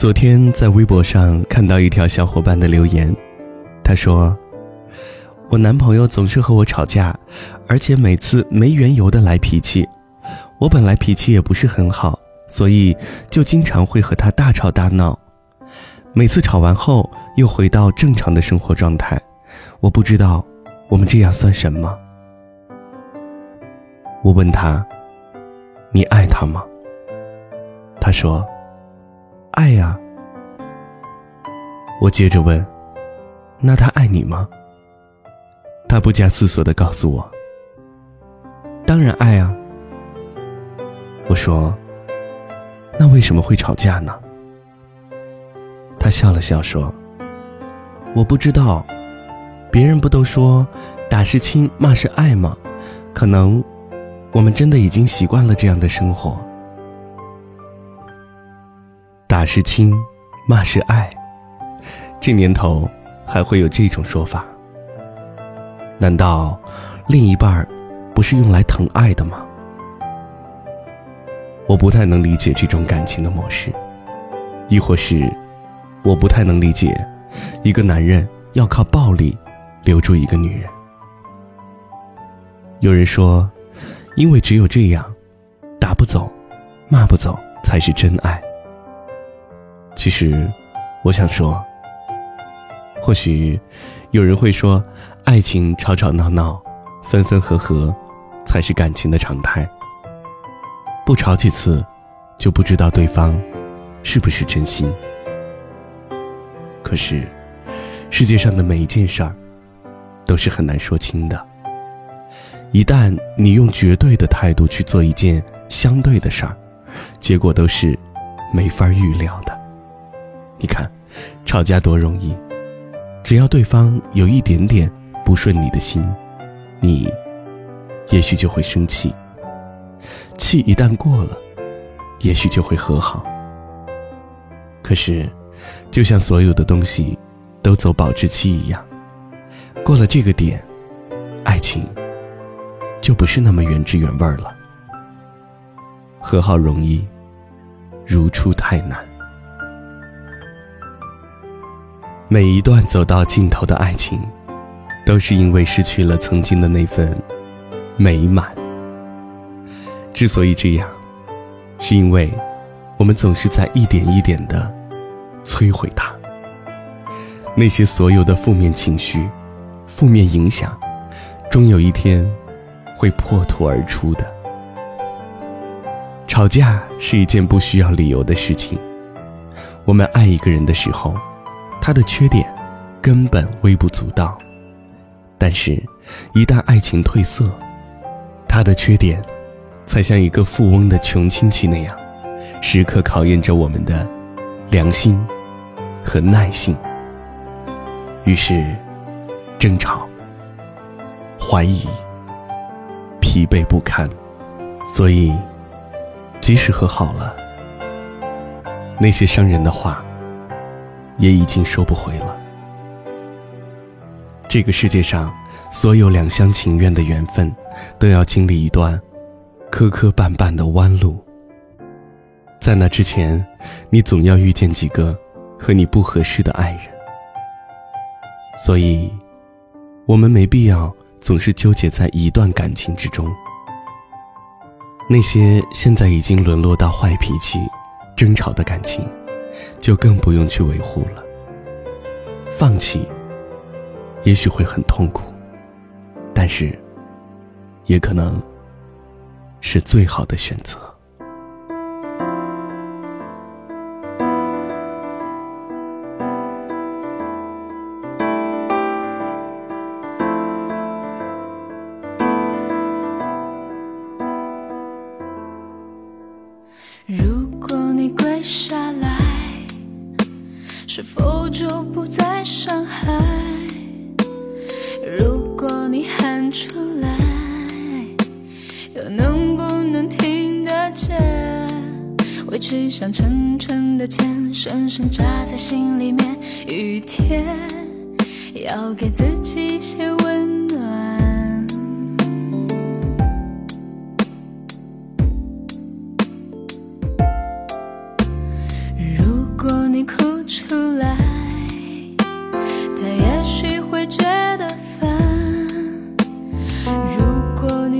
昨天在微博上看到一条小伙伴的留言，他说：“我男朋友总是和我吵架，而且每次没缘由的来脾气。我本来脾气也不是很好，所以就经常会和他大吵大闹。每次吵完后又回到正常的生活状态。我不知道我们这样算什么。”我问他：“你爱他吗？”他说。爱呀！我接着问：“那他爱你吗？”他不假思索的告诉我：“当然爱啊。”我说：“那为什么会吵架呢？”他笑了笑说：“我不知道，别人不都说打是亲，骂是爱吗？可能我们真的已经习惯了这样的生活。”是亲，骂是爱，这年头还会有这种说法？难道另一半不是用来疼爱的吗？我不太能理解这种感情的模式，亦或是我不太能理解一个男人要靠暴力留住一个女人。有人说，因为只有这样，打不走，骂不走，才是真爱。其实，我想说，或许有人会说，爱情吵吵闹闹，分分合合，才是感情的常态。不吵几次，就不知道对方是不是真心。可是，世界上的每一件事儿，都是很难说清的。一旦你用绝对的态度去做一件相对的事儿，结果都是没法预料的。你看，吵架多容易，只要对方有一点点不顺你的心，你也许就会生气。气一旦过了，也许就会和好。可是，就像所有的东西都走保质期一样，过了这个点，爱情就不是那么原汁原味了。和好容易，如初太难。每一段走到尽头的爱情，都是因为失去了曾经的那份美满。之所以这样，是因为我们总是在一点一点的摧毁它。那些所有的负面情绪、负面影响，终有一天会破土而出的。吵架是一件不需要理由的事情。我们爱一个人的时候。他的缺点根本微不足道，但是，一旦爱情褪色，他的缺点才像一个富翁的穷亲戚那样，时刻考验着我们的良心和耐性。于是，争吵、怀疑、疲惫不堪，所以，即使和好了，那些伤人的话。也已经收不回了。这个世界上，所有两厢情愿的缘分，都要经历一段磕磕绊绊的弯路。在那之前，你总要遇见几个和你不合适的爱人。所以，我们没必要总是纠结在一段感情之中。那些现在已经沦落到坏脾气、争吵的感情。就更不用去维护了。放弃，也许会很痛苦，但是，也可能是最好的选择。你喊出来，又能不能听得见？委屈像沉沉的茧，深深扎在心里面。雨天要给自己些温暖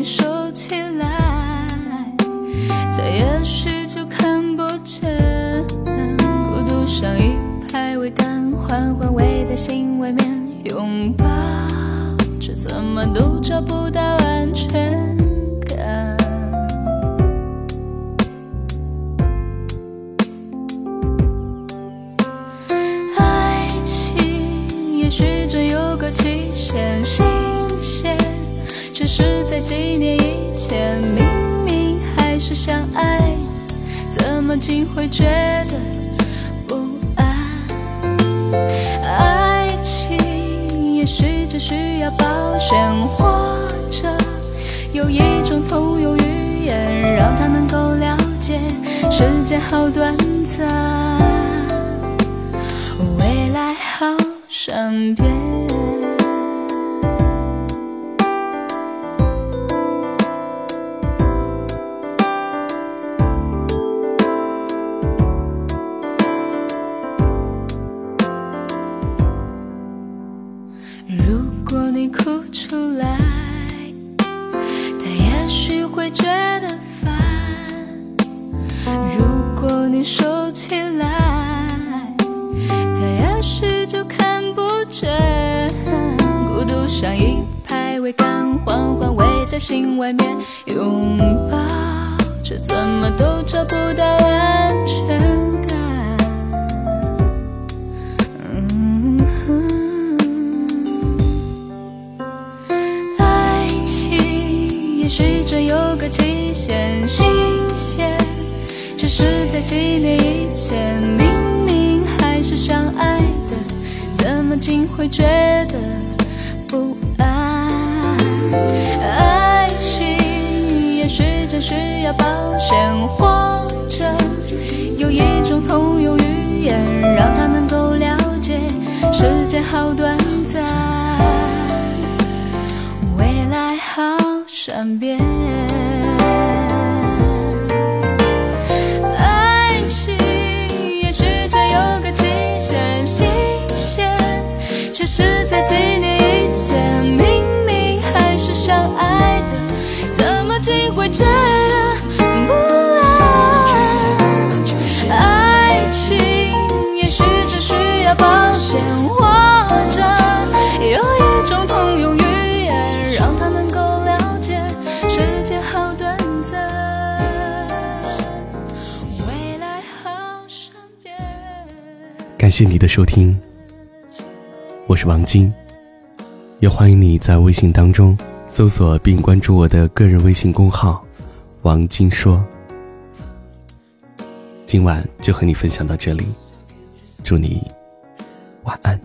收起来，再也许就看不见。孤独像一排桅杆，缓缓围在心外面，拥抱却怎么都找不到安全爱，怎么竟会觉得不安？爱情也许只需要保险，或者有一种通用语言，让他能够了解世界好短暂。未来好善变。出来，他也许会觉得烦；如果你收起来，他也许就看不见。孤独像一排桅杆，缓缓围在心外面，拥抱着怎么都找不到安全感。是在几年以前，明明还是相爱的，怎么竟会觉得不安？爱情也许真需要保险，或者有一种通用语言，让他能够了解时间好短暂。未来好善变。相爱的，怎么竟会觉得不安？爱情也许只需要保险，或者有一种通用语言，让他能够了解世界好短暂，未来好善变。感谢你的收听，我是王晶，也欢迎你在微信当中搜索并关注我的个人微信公号“王晶说”。今晚就和你分享到这里，祝你晚安。